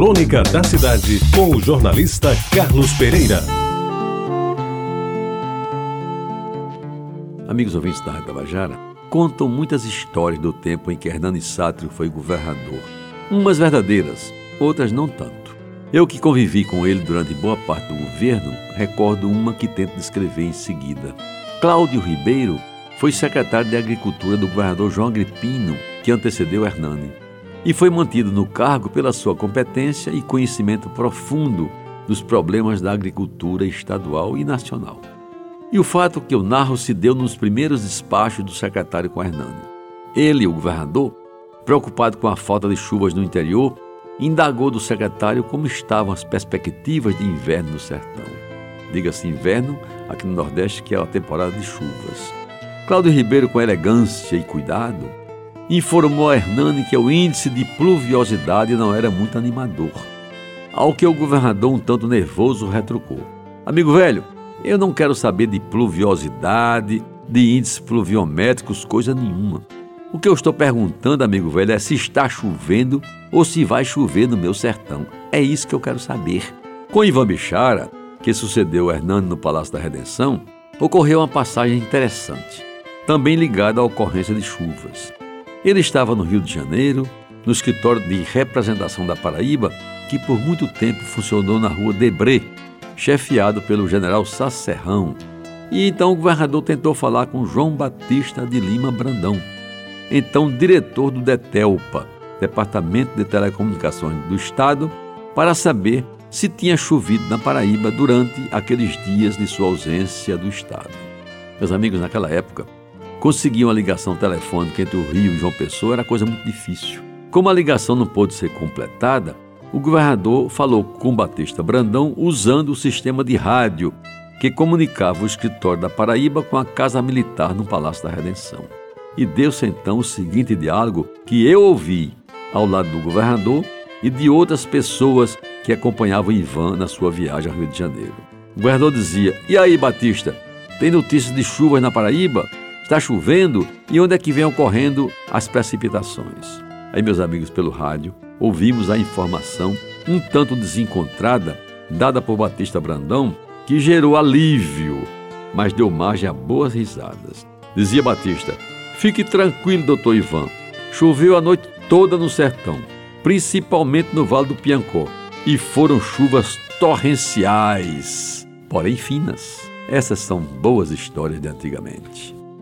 Crônica da Cidade, com o jornalista Carlos Pereira. Amigos ouvintes da Rádio Tabajara, contam muitas histórias do tempo em que Hernani Sátrio foi governador. Umas verdadeiras, outras não tanto. Eu que convivi com ele durante boa parte do governo, recordo uma que tento descrever em seguida. Cláudio Ribeiro foi secretário de Agricultura do governador João Agripino, que antecedeu Hernani e foi mantido no cargo pela sua competência e conhecimento profundo dos problemas da agricultura estadual e nacional. E o fato que eu narro se deu nos primeiros despachos do secretário com Hernani. Ele, o governador, preocupado com a falta de chuvas no interior, indagou do secretário como estavam as perspectivas de inverno no sertão. Diga-se inverno, aqui no Nordeste, que é a temporada de chuvas. Cláudio Ribeiro, com elegância e cuidado, informou a Hernani que o índice de pluviosidade não era muito animador. Ao que o governador, um tanto nervoso, retrucou: Amigo velho, eu não quero saber de pluviosidade, de índices pluviométricos, coisa nenhuma. O que eu estou perguntando, amigo velho, é se está chovendo ou se vai chover no meu sertão. É isso que eu quero saber. Com Ivan Bichara, que sucedeu Hernani no Palácio da Redenção, ocorreu uma passagem interessante, também ligada à ocorrência de chuvas. Ele estava no Rio de Janeiro, no escritório de representação da Paraíba, que por muito tempo funcionou na rua Debré, chefiado pelo general Sacerrão. E então o governador tentou falar com João Batista de Lima Brandão, então diretor do DETELPA, Departamento de Telecomunicações do Estado, para saber se tinha chovido na Paraíba durante aqueles dias de sua ausência do Estado. Meus amigos, naquela época, conseguir uma ligação telefônica entre o Rio e João Pessoa era coisa muito difícil. Como a ligação não pôde ser completada, o governador falou com Batista Brandão usando o sistema de rádio que comunicava o escritório da Paraíba com a Casa Militar no Palácio da Redenção. E deu-se então o seguinte diálogo que eu ouvi ao lado do governador e de outras pessoas que acompanhavam Ivan na sua viagem ao Rio de Janeiro. O governador dizia: E aí, Batista, tem notícias de chuvas na Paraíba? Está chovendo e onde é que vem ocorrendo as precipitações? Aí, meus amigos, pelo rádio, ouvimos a informação um tanto desencontrada dada por Batista Brandão, que gerou alívio, mas deu margem a boas risadas. Dizia Batista: Fique tranquilo, doutor Ivan. Choveu a noite toda no sertão, principalmente no Vale do Piancó, e foram chuvas torrenciais, porém finas. Essas são boas histórias de antigamente.